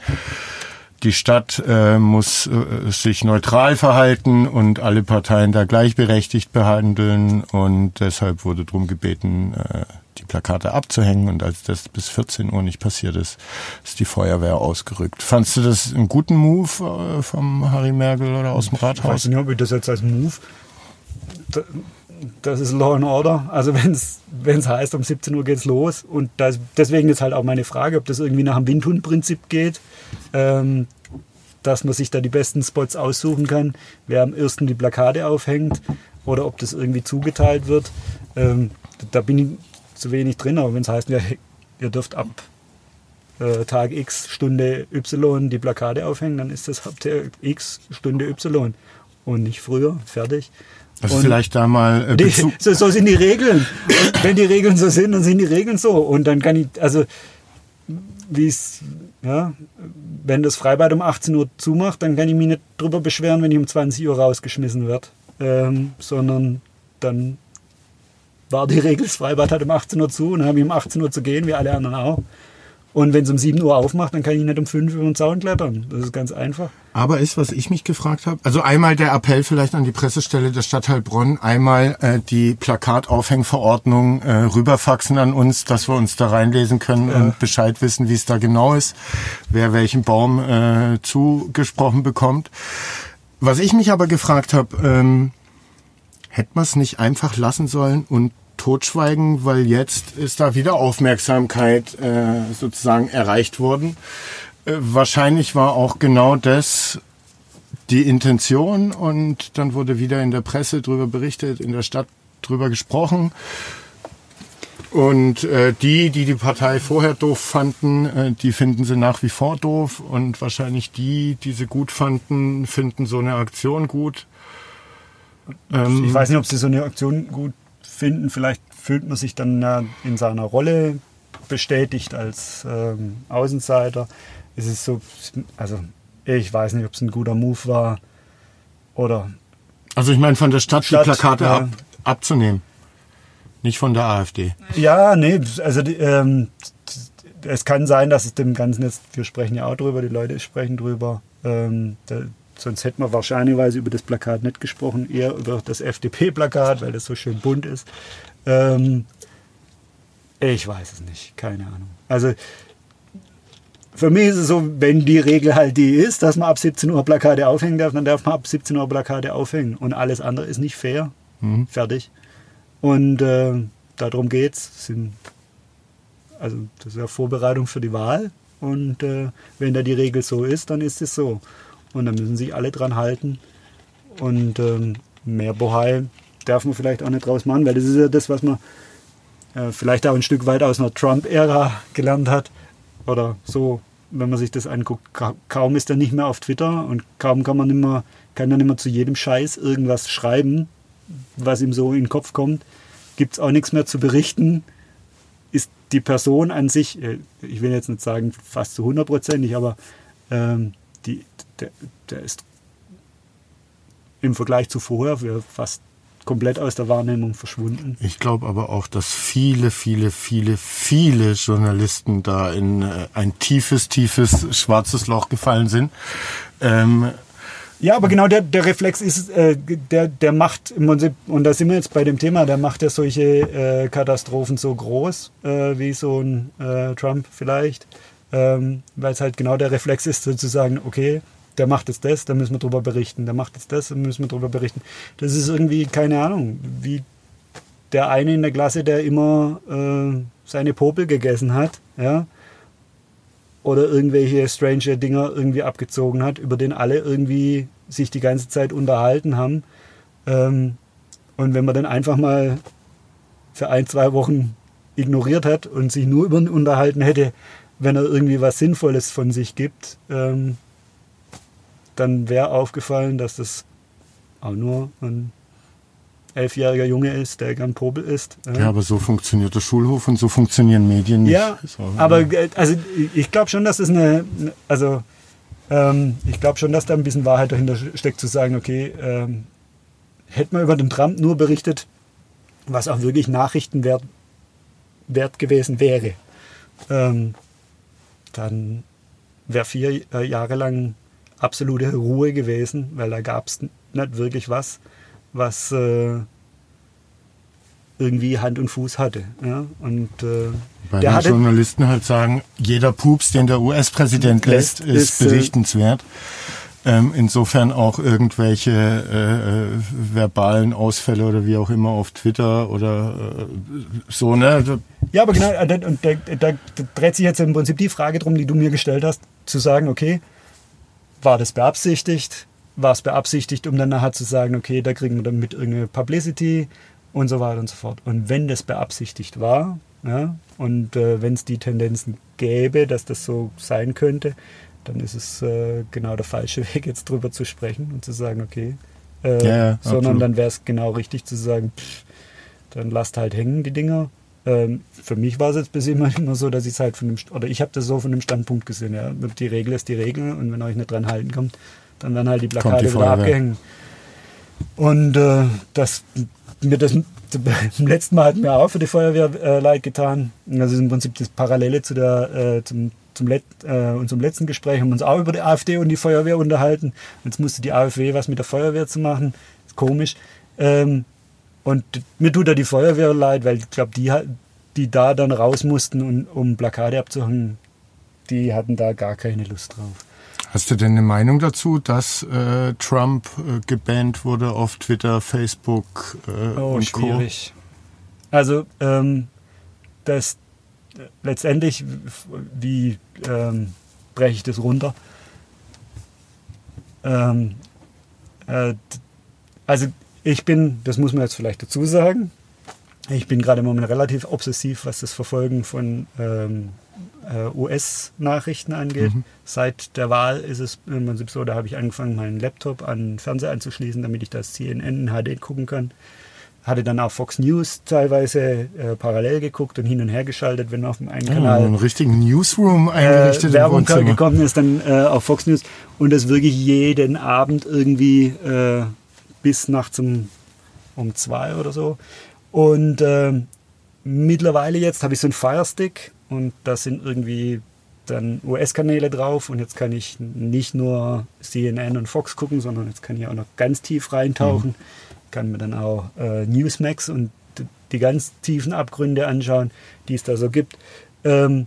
Die Stadt äh, muss äh, sich neutral verhalten und alle Parteien da gleichberechtigt behandeln und deshalb wurde drum gebeten, äh, die Plakate abzuhängen und als das bis 14 Uhr nicht passiert ist, ist die Feuerwehr ausgerückt. Fandst du das einen guten Move äh, vom Harry Merkel oder aus dem ich weiß Rathaus? nicht, ob ich das jetzt als Move. Da- Das ist Law and Order. Also wenn es heißt, um 17 Uhr geht's los. Und das, deswegen ist halt auch meine Frage, ob das irgendwie nach dem Windhund-Prinzip geht, ähm, dass man sich da die besten Spots aussuchen kann, wer am ersten die Plakate aufhängt oder ob das irgendwie zugeteilt wird. Ähm, da bin ich zu wenig drin, aber wenn es heißt, ja, ihr dürft ab äh, Tag X, Stunde Y die Plakate aufhängen, dann ist das ab Tag X, Stunde Y und nicht früher. Fertig. Also Und vielleicht da mal äh, die, Bezug, so, so sind die Regeln. Und wenn die Regeln so sind, dann sind die Regeln so. Und dann kann ich, also, wie es, ja, wenn das Freibad um 18 Uhr zumacht, dann kann ich mich nicht drüber beschweren, wenn ich um 20 Uhr rausgeschmissen werde. Ähm, sondern dann war die Regel, das Freibad hat um 18 Uhr zu und dann habe ich um 18 Uhr zu gehen, wie alle anderen auch. Und wenn es um 7 Uhr aufmacht, dann kann ich nicht um 5 Uhr über den Zaun klettern. Das ist ganz einfach. Aber ist, was ich mich gefragt habe, also einmal der Appell vielleicht an die Pressestelle der Stadt Heilbronn, einmal äh, die Plakataufhängverordnung äh, rüberfaxen an uns, dass wir uns da reinlesen können und Bescheid wissen, wie es da genau ist, wer welchen Baum äh, zugesprochen bekommt. Was ich mich aber gefragt habe, ähm, hätte man es nicht einfach lassen sollen und totschweigen, weil jetzt ist da wieder Aufmerksamkeit äh, sozusagen erreicht worden. Äh, wahrscheinlich war auch genau das die Intention und dann wurde wieder in der Presse drüber berichtet, in der Stadt drüber gesprochen. Und äh, die, die die Partei vorher doof fanden, äh, die finden sie nach wie vor doof. Und wahrscheinlich die, die sie gut fanden, finden so eine Aktion gut. Ähm, Ich weiß nicht, ob Sie so eine Aktion gut finden. Vielleicht fühlt man sich dann äh, in seiner Rolle bestätigt als ähm, Außenseiter. Es ist so, also ich weiß nicht, ob es ein guter Move war oder Also ich meine, von der Stadt, Stadt, die Plakate ab, abzunehmen. Nicht von der AfD. Ja, nee, also ähm, es kann sein, dass es dem Ganzen jetzt, wir sprechen ja auch drüber, die Leute sprechen drüber, ähm, sonst hätten wir wahrscheinlichweise über das Plakat nicht gesprochen, eher über das FDP-Plakat, weil das so schön bunt ist. Ähm, ich weiß es nicht, keine Ahnung. Also für mich ist es so, wenn die Regel halt die ist, dass man ab 17 Uhr Plakate aufhängen darf, dann darf man ab 17 Uhr Plakate aufhängen. Und alles andere ist nicht fair. Mhm. Fertig. Und äh, darum geht's. Sind, also das ist ja Vorbereitung für die Wahl. Und äh, wenn da die Regel so ist, dann ist es so. Und dann müssen sich alle dran halten. Und ähm, mehr Bohai darf man vielleicht auch nicht draus machen, weil das ist ja das, was man äh, vielleicht auch ein Stück weit aus einer Trump-Ära gelernt hat. Oder so wenn man sich das anguckt, kaum ist er nicht mehr auf Twitter und kaum kann man immer, kann er nicht mehr zu jedem Scheiß irgendwas schreiben, was ihm so in den Kopf kommt. Gibt es auch nichts mehr zu berichten. Ist die Person an sich, äh, ich will jetzt nicht sagen fast zu hundertprozentig, aber ähm, die, der, der ist im Vergleich zu vorher fast komplett aus der Wahrnehmung verschwunden. Ich glaube aber auch, dass viele, viele, viele, viele Journalisten da in äh, ein tiefes, tiefes schwarzes Loch gefallen sind. Ähm, ja, aber genau der, der Reflex ist, äh, der, der macht im Prinzip, und da sind wir jetzt bei dem Thema, der macht ja solche äh, Katastrophen so groß, äh, wie so ein äh, Trump vielleicht, ähm, weil es halt genau der Reflex ist, sozusagen, okay, der macht jetzt das, da müssen wir drüber berichten, der macht jetzt das, da müssen wir drüber berichten. Das ist irgendwie, keine Ahnung, wie der eine in der Klasse, der immer äh, seine Popel gegessen hat, ja, oder irgendwelche strange Dinger irgendwie abgezogen hat, über den alle irgendwie sich die ganze Zeit unterhalten haben. Ähm, und wenn man dann einfach mal für ein, zwei Wochen ignoriert hat und sich nur über ihn unterhalten hätte, wenn er irgendwie was Sinnvolles von sich gibt, ähm, dann wäre aufgefallen, dass das auch nur ein elfjähriger Junge ist, der gern Popel ist. Ja, aber so funktioniert der Schulhof und so funktionieren Medien nicht. Ja, aber äh, also ich glaube schon, dass es eine, also ähm, ich glaube schon, dass da ein bisschen Wahrheit dahinter steckt, zu sagen, okay, ähm, hätte man über den Trump nur berichtet, was auch wirklich Nachrichtenwert wert gewesen wäre, ähm, dann wäre vier äh, Jahre lang absolute Ruhe gewesen, weil da gab es nicht wirklich was, was äh, irgendwie Hand und Fuß hatte. Ja? Und, äh, Weil die hatte, Journalisten halt sagen, jeder Pups, den der US-Präsident lässt, ist, ist äh, berichtenswert. Ähm, insofern auch irgendwelche äh, äh, verbalen Ausfälle oder wie auch immer auf Twitter oder äh, so, ne? Ja, aber genau, äh, und da, da, da dreht sich jetzt im Prinzip die Frage drum, die du mir gestellt hast, zu sagen, okay, war das beabsichtigt? War es beabsichtigt, um dann nachher zu sagen, okay, da kriegen wir dann mit irgendeine Publicity und so weiter und so fort. Und wenn das beabsichtigt war, ja, und äh, wenn es die Tendenzen gäbe, dass das so sein könnte, dann ist es äh, genau der falsche Weg, jetzt drüber zu sprechen und zu sagen, okay, äh, ja, ja, sondern dann wäre es genau richtig zu sagen, pff, dann lasst halt hängen die Dinger. Ähm, für mich war es jetzt bis immer, immer so, dass ich es halt von dem, oder ich habe das so von dem Standpunkt gesehen, ja. Die Regel ist die Regel und wenn euch nicht dran halten kommt, dann werden halt die Plakate die wieder abgehängt. Und äh, das mir das im letzten Mal hat mir auch für die Feuerwehr äh, leid getan. Das ist im Prinzip das Parallele zu der, äh, zum, zum Let, äh, unserem letzten Gespräch. Haben uns auch über die AfD und die Feuerwehr unterhalten. Jetzt musste die AfD was mit der Feuerwehr zu machen. Ist komisch. Ähm, und mir tut da die Feuerwehr leid, weil ich glaube, die, die da dann raus mussten, und, um Plakate abzuhängen, die hatten da gar keine Lust drauf. Hast du denn eine Meinung dazu, dass äh, Trump äh, gebannt wurde auf Twitter, Facebook äh, oh, und schwierig. Co? Also ähm, das letztendlich, wie ähm, breche ich das runter? Ähm, äh, also ich bin, das muss man jetzt vielleicht dazu sagen, ich bin gerade im Moment relativ obsessiv, was das Verfolgen von ähm, äh, US-Nachrichten angeht. Mhm. Seit der Wahl ist es im Prinzip so, da habe ich angefangen, meinen Laptop an den Fernseher anzuschließen, damit ich das CNN in HD gucken kann. Hatte dann auch Fox News teilweise äh, parallel geguckt und hin und her geschaltet, wenn auf dem einen ja, Kanal einen richtigen Newsroom eingerichtet äh, Werbung gekommen ist, dann äh, auf Fox News und das wirklich jeden Abend irgendwie äh, bis nachts um, um zwei oder so. Und äh, mittlerweile jetzt habe ich so einen Firestick und da sind irgendwie dann US-Kanäle drauf und jetzt kann ich nicht nur CNN und Fox gucken, sondern jetzt kann ich auch noch ganz tief reintauchen, mhm. Kann mir dann auch äh, Newsmax und die ganz tiefen Abgründe anschauen, die es da so gibt. Ähm,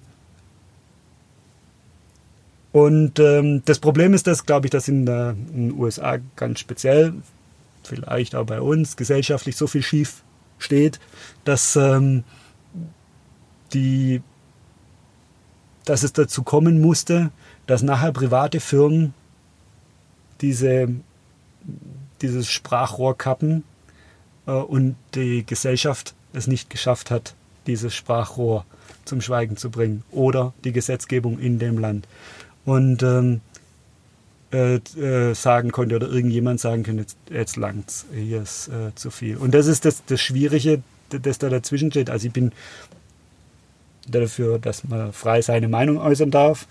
und ähm, das Problem ist das, glaube ich, dass in, der, in den USA ganz speziell, vielleicht auch bei uns, gesellschaftlich so viel schief steht, dass ähm, die dass es dazu kommen musste, dass nachher private Firmen diese, dieses Sprachrohr kappen äh, und die Gesellschaft es nicht geschafft hat, dieses Sprachrohr zum Schweigen zu bringen oder die Gesetzgebung in dem Land. Und ähm, äh, äh, sagen konnte oder irgendjemand sagen könnte, jetzt, jetzt langt's, hier ist äh, zu viel. Und das ist das, das Schwierige, das da dazwischen steht. Also ich bin dafür, dass man frei seine Meinung äußern darf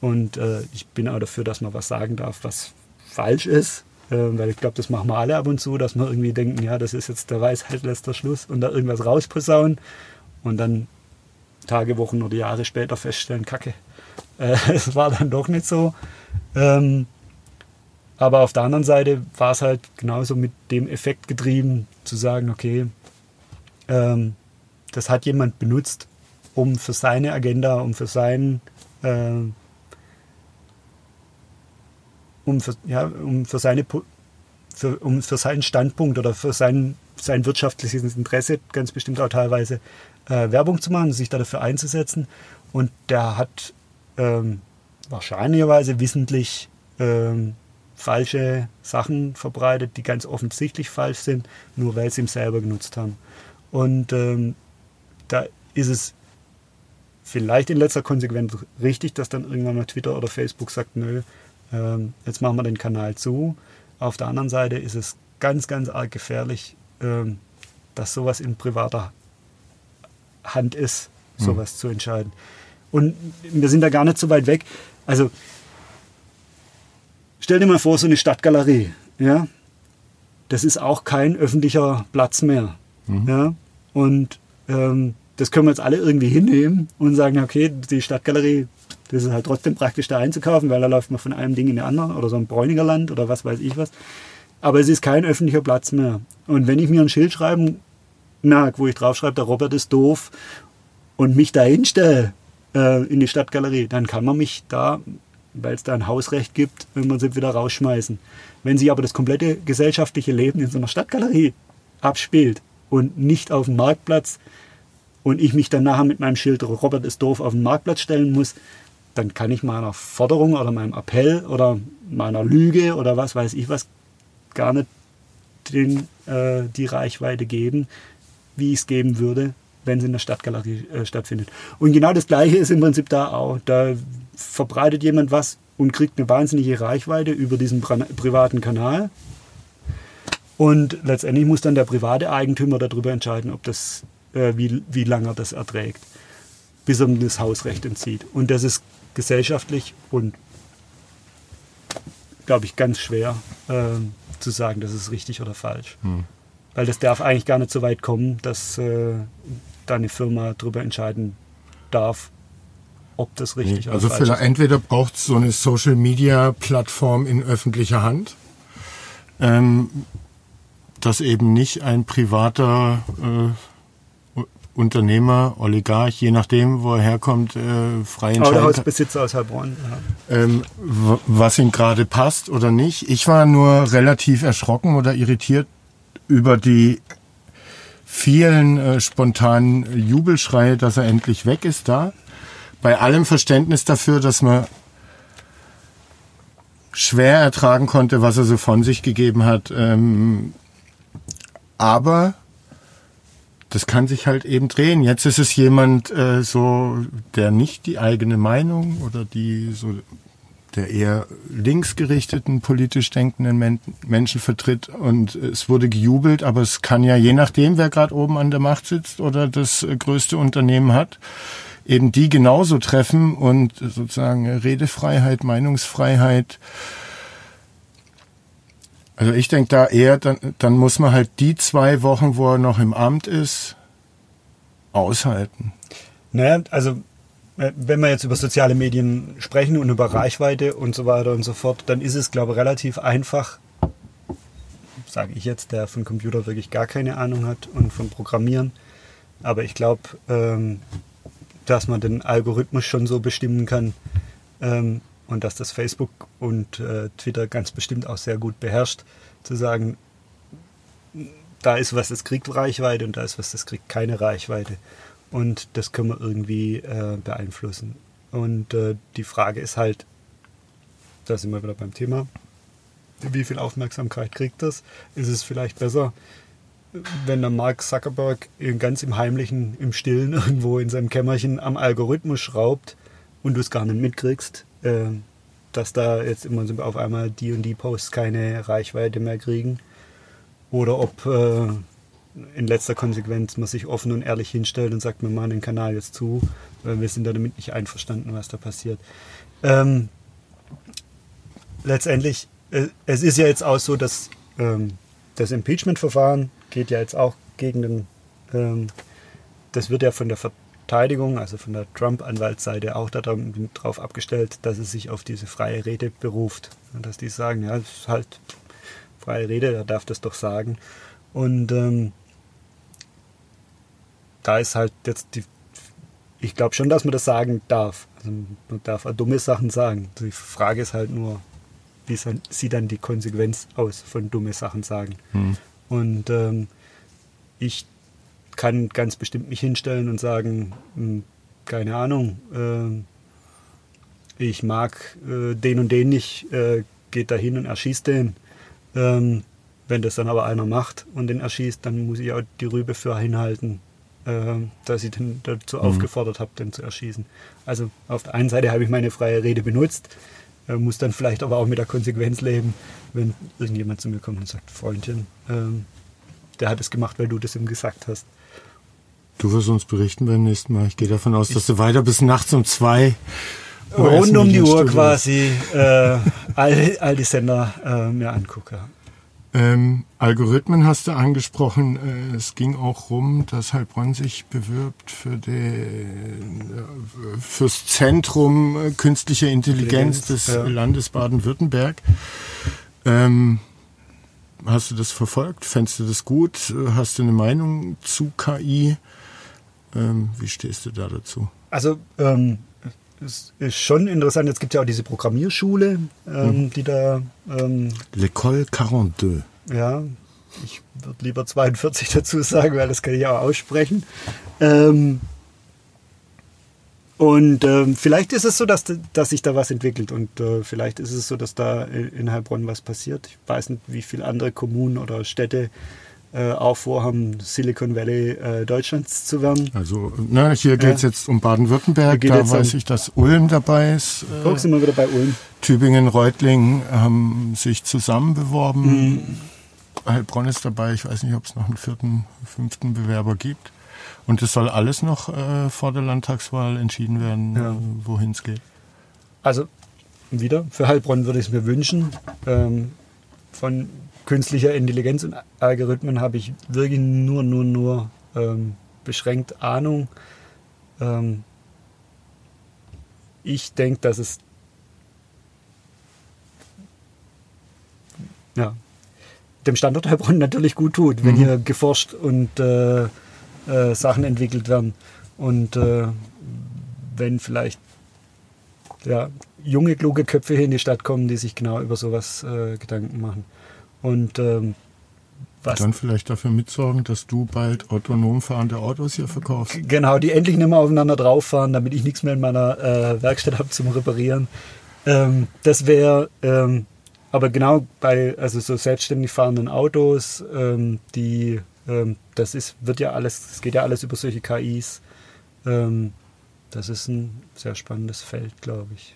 und äh, ich bin auch dafür, dass man was sagen darf, was falsch ist. Äh, weil ich glaube, das machen wir alle ab und zu, dass wir irgendwie denken, ja, das ist jetzt der Weisheit letzter Schluss und da irgendwas rausposaunen und dann Tage, Wochen oder Jahre später feststellen, kacke, äh, es war dann doch nicht so. Ähm, aber auf der anderen Seite war es halt genauso mit dem Effekt getrieben, zu sagen, okay, ähm, das hat jemand benutzt, um für seine Agenda, um für sein, äh, um für, ja, um für seine für, um für seinen Standpunkt oder für sein, sein wirtschaftliches Interesse ganz bestimmt auch teilweise äh, Werbung zu machen, sich dafür einzusetzen. Und der hat ähm, wahrscheinlicherweise wissentlich ähm, falsche Sachen verbreitet, die ganz offensichtlich falsch sind, nur weil sie ihm selber genutzt haben. Und ähm, da ist es vielleicht in letzter Konsequenz richtig, dass dann irgendwann mal Twitter oder Facebook sagt, nö, ähm, jetzt machen wir den Kanal zu. Auf der anderen Seite ist es ganz, ganz arg gefährlich, ähm, dass sowas in privater Hand ist, hm. sowas mhm. zu entscheiden. Und wir sind da gar nicht so weit weg. Also Stell dir mal vor, so eine Stadtgalerie, ja, das ist auch kein öffentlicher Platz mehr. Mhm. Ja? Und ähm, das können wir jetzt alle irgendwie hinnehmen und sagen, okay, die Stadtgalerie, das ist halt trotzdem praktisch da einzukaufen, weil da läuft man von einem Ding in den anderen oder so ein Bräuniger Land oder was weiß ich was. Aber es ist kein öffentlicher Platz mehr. Und wenn ich mir ein Schild schreiben mag, wo ich draufschreibe, der Robert ist doof und mich da hinstelle äh, in die Stadtgalerie, dann kann man mich da weil es da ein Hausrecht gibt, wenn man sie wieder rausschmeißen. Wenn sich aber das komplette gesellschaftliche Leben in so einer Stadtgalerie abspielt und nicht auf dem Marktplatz und ich mich dann nachher mit meinem Schild Robert ist doof auf den Marktplatz stellen muss, dann kann ich meiner Forderung oder meinem Appell oder meiner Lüge oder was weiß ich was gar nicht den, äh, die Reichweite geben, wie ich es geben würde, wenn sie in der Stadtgalerie äh, stattfindet. Und genau das Gleiche ist im Prinzip da auch. Da verbreitet jemand was und kriegt eine wahnsinnige Reichweite über diesen privaten Kanal. Und letztendlich muss dann der private Eigentümer darüber entscheiden, ob das, äh, wie, wie lange er das erträgt, bis er das Hausrecht entzieht. Und das ist gesellschaftlich und, glaube ich, ganz schwer äh, zu sagen, das ist richtig oder falsch. Hm. Weil das darf eigentlich gar nicht so weit kommen, dass äh, da eine Firma darüber entscheiden darf, ob das richtig nee, also oder falsch ist. Entweder braucht es so eine Social-Media-Plattform in öffentlicher Hand, ähm, dass eben nicht ein privater äh, Unternehmer, Oligarch, je nachdem, wo er herkommt, äh, frei entscheiden Hausbesitzer aus Heilbronn. Ja. Ähm, was ihm gerade passt oder nicht. Ich war nur relativ erschrocken oder irritiert über die vielen äh, spontanen Jubelschreie, dass er endlich weg ist da bei allem Verständnis dafür, dass man schwer ertragen konnte, was er so von sich gegeben hat. Ähm, aber das kann sich halt eben drehen. Jetzt ist es jemand äh, so, der nicht die eigene Meinung oder die so der eher linksgerichteten, politisch denkenden Men Menschen vertritt und es wurde gejubelt, aber es kann ja je nachdem, wer gerade oben an der Macht sitzt oder das äh, größte Unternehmen hat, eben die genauso treffen und sozusagen Redefreiheit, Meinungsfreiheit. Also ich denke da eher, dann, dann muss man halt die zwei Wochen, wo er noch im Amt ist, aushalten. Naja, also äh, wenn wir jetzt über soziale Medien sprechen und über Reichweite und so weiter und so fort, dann ist es, glaube ich, relativ einfach, sage ich jetzt, der von Computer wirklich gar keine Ahnung hat und von Programmieren. Aber ich glaube, ähm, dass man den Algorithmus schon so bestimmen kann ähm, und dass das Facebook und äh, Twitter ganz bestimmt auch sehr gut beherrscht, zu sagen, da ist was, das kriegt Reichweite und da ist was, das kriegt keine Reichweite. Und das können wir irgendwie äh, beeinflussen. Und äh, die Frage ist halt, da sind wir wieder beim Thema, wie viel Aufmerksamkeit kriegt das? Ist es vielleicht besser, wenn der Mark Zuckerberg ganz im Heimlichen, im Stillen irgendwo in seinem Kämmerchen am Algorithmus schraubt und du es gar nicht mitkriegst, dass da jetzt immer so auf einmal die und die Posts keine Reichweite mehr kriegen. Oder ob äh, in letzter Konsequenz man sich offen und ehrlich hinstellt und sagt, wir machen den Kanal jetzt zu, weil wir sind da damit nicht einverstanden, was da passiert. Ähm, letztendlich, äh, es ist ja jetzt auch so, dass ähm, das Impeachment-Verfahren geht ja jetzt auch gegen den, ähm, das wird ja von der Verteidigung, also von der Trump-Anwaltsseite auch darauf abgestellt, dass es sich auf diese freie Rede beruft. Und dass die sagen, ja, es ist halt freie Rede, er darf das doch sagen. Und ähm, da ist halt jetzt die, ich glaube schon, dass man das sagen darf. Also man darf dumme Sachen sagen. Die Frage ist halt nur, wie sieht dann die Konsequenz aus von dumme Sachen sagen. Hm. Und ähm, ich kann ganz bestimmt mich hinstellen und sagen, hm, keine Ahnung, äh, ich mag äh, den und den nicht, äh, geht da hin und erschießt den. Ähm, wenn das dann aber einer macht und den erschießt, dann muss ich auch die Rübe für hinhalten, äh, dass ich den dazu mhm. aufgefordert habe, den zu erschießen. Also auf der einen Seite habe ich meine freie Rede benutzt, äh, muss dann vielleicht aber auch mit der Konsequenz leben, wenn irgendjemand zu mir kommt und sagt, Freundchen, ähm, der hat es gemacht, weil du das ihm gesagt hast. Du wirst uns berichten beim nächsten Mal. Ich gehe davon aus, dass du weiter bis nachts um zwei rund um die Uhr quasi äh, all, all die Sender äh, mir angucke. Ähm, Algorithmen hast du angesprochen. Äh, es ging auch rum, dass Heilbronn sich bewirbt für die, äh, fürs Zentrum äh, künstlicher Intelligenz des ja. Landes Baden-Württemberg. Ähm, hast du das verfolgt? Fändest du das gut? Hast du eine Meinung zu KI? Ähm, wie stehst du da dazu? Also ähm, es ist schon interessant. Jetzt gibt es ja auch diese Programmierschule, ähm, hm. die da. Ähm, L'école 42. Ja, ich würde lieber 42 dazu sagen, weil das kann ich auch aussprechen. Ähm, und ähm, vielleicht ist es so, dass, dass sich da was entwickelt und äh, vielleicht ist es so, dass da in Heilbronn was passiert. Ich weiß nicht, wie viele andere Kommunen oder Städte äh, auch vorhaben, Silicon Valley äh, Deutschlands zu werden. Also ne, hier geht es jetzt um Baden-Württemberg, da weiß ich, dass Ulm dabei ist. Äh, Guck, sind wir wieder bei Ulm. Tübingen, Reutlingen haben sich zusammen beworben. Mhm. Heilbronn ist dabei, ich weiß nicht, ob es noch einen vierten, fünften Bewerber gibt. Und es soll alles noch äh, vor der Landtagswahl entschieden werden, ja. wohin es geht. Also wieder, für Heilbronn würde ich es mir wünschen. Ähm, von künstlicher Intelligenz und Algorithmen habe ich wirklich nur, nur, nur ähm, beschränkt Ahnung. Ähm, ich denke, dass es ja, dem Standort Heilbronn natürlich gut tut, wenn mhm. hier geforscht und äh, äh, Sachen entwickelt werden. Und äh, wenn vielleicht ja, junge, kluge Köpfe hier in die Stadt kommen, die sich genau über sowas äh, Gedanken machen. Und ähm, was dann vielleicht dafür mitsorgen, dass du bald autonom fahrende Autos hier verkaufst. Genau, die endlich nicht mehr aufeinander drauf fahren, damit ich nichts mehr in meiner äh, Werkstatt habe zum Reparieren. Ähm, das wäre, ähm, aber genau bei also so selbstständig fahrenden Autos, ähm, die, ähm, das ist, wird ja alles, es geht ja alles über solche KIs. Ähm, das ist ein sehr spannendes Feld, glaube ich.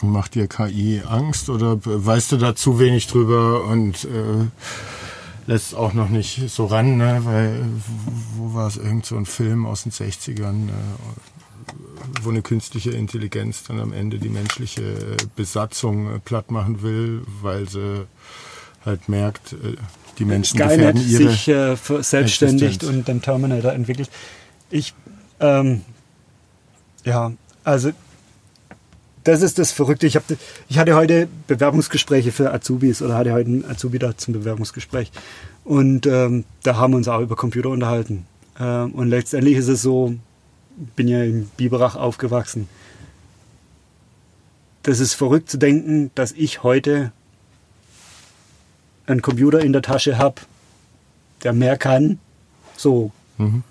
Macht dir KI Angst oder weißt du da zu wenig drüber und äh, lässt auch noch nicht so ran, ne? weil wo war es irgend so ein Film aus den 60ern, äh, wo eine künstliche Intelligenz dann am Ende die menschliche Besatzung äh, platt machen will, weil sie halt merkt, äh, die Menschen Skynet gefährden ihre sich äh, selbstständigt und den Terminator entwickelt. Ich ähm, ja, also das ist das Verrückte. Ich, hab, ich hatte heute Bewerbungsgespräche für Azubis oder hatte heute einen Azubi da zum Bewerbungsgespräch. Und ähm, da haben wir uns auch über Computer unterhalten. Ähm, und letztendlich ist es so, ich bin ja in Biberach aufgewachsen. Das ist verrückt zu denken, dass ich heute einen Computer in der Tasche habe, der mehr kann. So. Mhm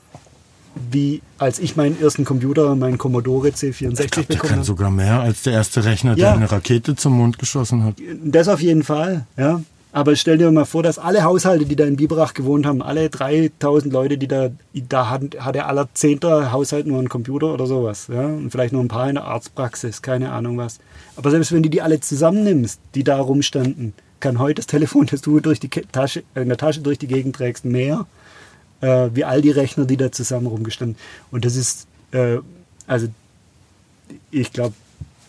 wie als ich meinen ersten Computer, meinen Commodore C64 ich glaub, bekommen habe. sogar mehr als der erste Rechner, ja. der eine Rakete zum Mond geschossen hat. Das auf jeden Fall, ja. Aber stell dir mal vor, dass alle Haushalte, die da in Biberach gewohnt haben, alle 3000 Leute, die da, da hat, hatte aller zehnter Haushalt nur einen Computer oder sowas. Ja? Und vielleicht nur ein paar in der Arztpraxis, keine Ahnung was. Aber selbst wenn du die alle zusammennimmst, die da rumstanden, kann heute das Telefon, das du durch die Tasche, in der Tasche durch die Gegend trägst, mehr äh, wie all die Rechner, die da zusammen rumgestanden. Und das ist, äh, also ich glaube,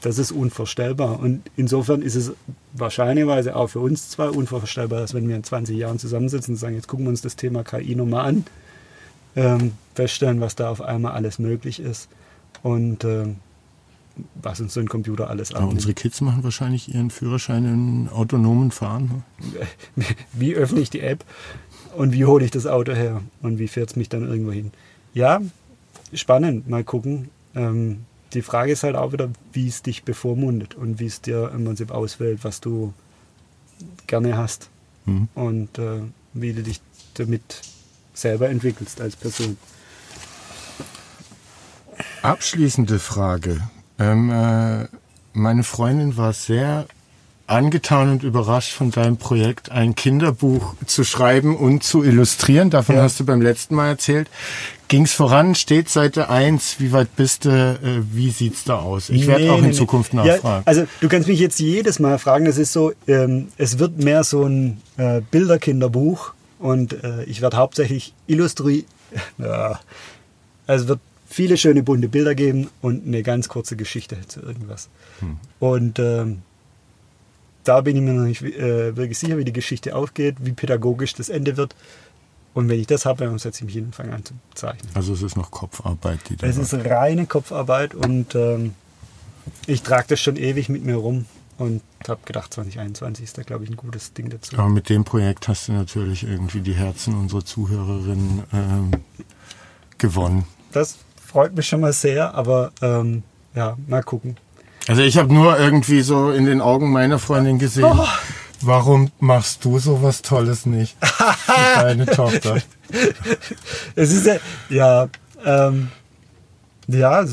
das ist unvorstellbar. Und insofern ist es wahrscheinlicherweise auch für uns zwei unvorstellbar, dass wenn wir in 20 Jahren zusammensitzen und sagen, jetzt gucken wir uns das Thema KI nochmal an, ähm, feststellen, was da auf einmal alles möglich ist und ähm, was uns so ein Computer alles abnimmt. Aber unsere Kids machen wahrscheinlich ihren Führerschein in autonomen Fahren. Ne? Wie öffne ich die App und wie hole ich das Auto her und wie fährt es mich dann irgendwo hin? Ja, spannend, mal gucken. Ähm, die Frage ist halt auch wieder, wie es dich bevormundet und wie es dir im Prinzip auswählt, was du gerne hast mhm. und äh, wie du dich damit selber entwickelst als Person. Abschließende Frage. Ähm, äh, meine Freundin war sehr angetan und überrascht von deinem Projekt, ein Kinderbuch zu schreiben und zu illustrieren. Davon ja. hast du beim letzten Mal erzählt. Ging's voran? Steht Seite 1? Wie weit bist du? Äh, wie sieht's da aus? Ich werde nee, auch in nee, Zukunft nachfragen. Ja, also du kannst mich jetzt jedes Mal fragen. Das ist so, ähm, es wird mehr so ein äh, Bilderkinderbuch und äh, ich werde hauptsächlich illustrieren. Ja, also es wird viele schöne bunte Bilder geben und eine ganz kurze Geschichte zu irgendwas. Hm. Und ähm, da bin ich mir noch nicht äh, wirklich sicher, wie die Geschichte aufgeht, wie pädagogisch das Ende wird. Und wenn ich das habe, dann setze ich mich hin und fange an zu zeichnen. Also es ist noch Kopfarbeit, die da Es ist reine Kopfarbeit und ähm, ich trage das schon ewig mit mir rum und habe gedacht, 2021 ist da, glaube ich, ein gutes Ding dazu. Aber mit dem Projekt hast du natürlich irgendwie die Herzen unserer Zuhörerinnen ähm, gewonnen. Das freut mich schon mal sehr, aber ähm, ja, mal gucken. Also ich habe nur irgendwie so in den Augen meiner Freundin gesehen, oh. warum machst du sowas Tolles nicht deine Tochter? Es ist ja, ja, ähm, ja,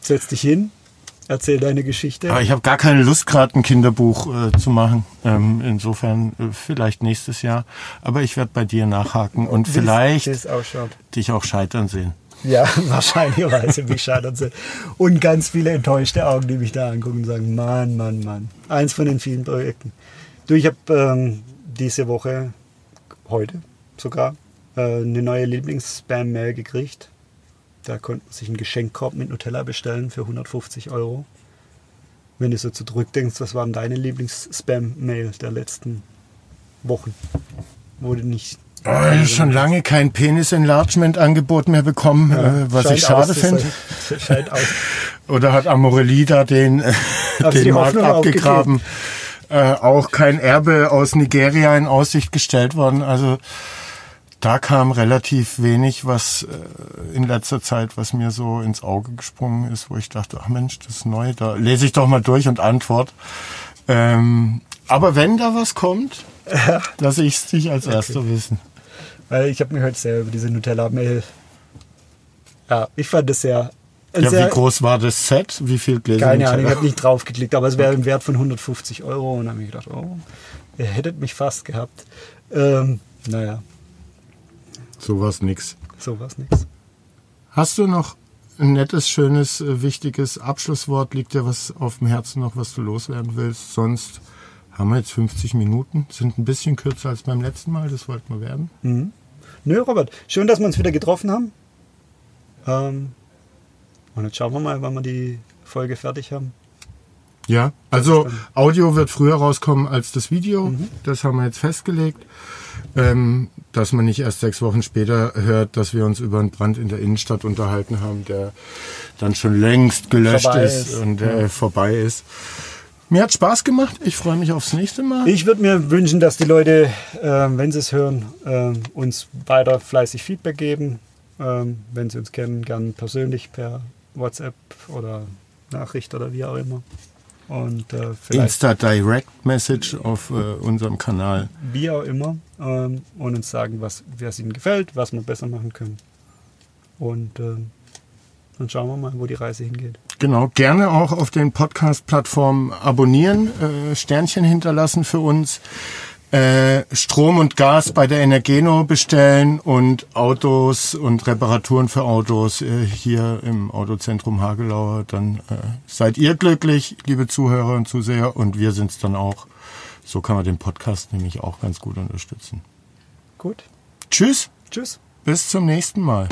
setz dich hin, erzähl deine Geschichte. Aber ich habe gar keine Lust, gerade ein Kinderbuch äh, zu machen. Ähm, insofern äh, vielleicht nächstes Jahr. Aber ich werde bei dir nachhaken und vielleicht dich auch scheitern sehen. Ja, wahrscheinlicherweise mich scheitern sie. Und ganz viele enttäuschte Augen, die mich da angucken und sagen, Mann, Mann, Mann. Eins von den vielen Projekten. Du, ich habe ähm, diese Woche, heute sogar, äh, eine neue Lieblings-Spam-Mail gekriegt. Da konnte man sich einen Geschenkkorb mit Nutella bestellen für 150 Euro. Wenn du so zurückdenkst, was waren deine Lieblings-Spam-Mail der letzten Wochen? Wo du nicht Oh, schon lange kein Penis-Enlargement-Angebot mehr bekommen, ja, äh, was ich schade finde. Oder hat Amorelie da den, äh, den Markt abgegraben? Äh, auch kein Erbe aus Nigeria in Aussicht gestellt worden. Also da kam relativ wenig, was äh, in letzter Zeit, was mir so ins Auge gesprungen ist, wo ich dachte, ach Mensch, das ist neu, da lese ich doch mal durch und antwort. Ähm, aber wenn da was kommt, lasse ich es dich als okay. Erster wissen. Weil ich habe mich heute sehr über diese Nutella-Mail. Ja, ich fand das sehr. Ja, sehr, wie groß war das Set? Wie viel Gläser? Keine Ahnung, ich habe nicht draufgeklickt, aber es wäre im Wert von 150 Euro und dann habe ich gedacht, oh, ihr hättet mich fast gehabt. Ähm, naja. So war es nix. So war es nix. Hast du noch ein nettes, schönes, äh, wichtiges Abschlusswort? Liegt dir was auf dem Herzen noch, was du loswerden willst? Sonst haben wir jetzt 50 Minuten, sind ein bisschen kürzer als beim letzten Mal, das wollten wir werden. Mhm. Nö, Robert, schön, dass wir uns wieder getroffen haben. Ähm, und jetzt schauen wir mal, wann wir die Folge fertig haben. Ja, also Audio wird früher rauskommen als das Video. Mhm. Das haben wir jetzt festgelegt. Ähm, dass man nicht erst sechs Wochen später hört, dass wir uns über einen Brand in der Innenstadt unterhalten haben, der dann schon längst gelöscht ist, ist, und äh, ja. vorbei ist. Mir hat Spaß gemacht. Ich freue mich aufs nächste Mal. Ich würde mir wünschen, dass die Leute, äh, wenn sie es hören, äh, uns weiter fleißig Feedback geben. Ähm, wenn sie uns kennen, gern persönlich per WhatsApp oder Nachricht oder wie auch immer. Und, äh, Insta Direct Message auf äh, unserem Kanal. Wie auch immer. Ähm, und uns sagen, was es ihnen gefällt, was wir besser machen können. Und ähm, dann schauen wir mal, wo die Reise hingeht. Genau. Gerne auch auf den Podcast-Plattformen abonnieren, äh, Sternchen hinterlassen für uns. Äh, Strom und Gas bei der Energeno bestellen und Autos und Reparaturen für Autos äh, hier im Autozentrum Hagelauer. Dann äh, seid ihr glücklich, liebe Zuhörer und Zuseher, und wir sind's dann auch. So kann man den Podcast nämlich auch ganz gut unterstützen. Gut. Tschüss, Tschüss. bis zum nächsten Mal.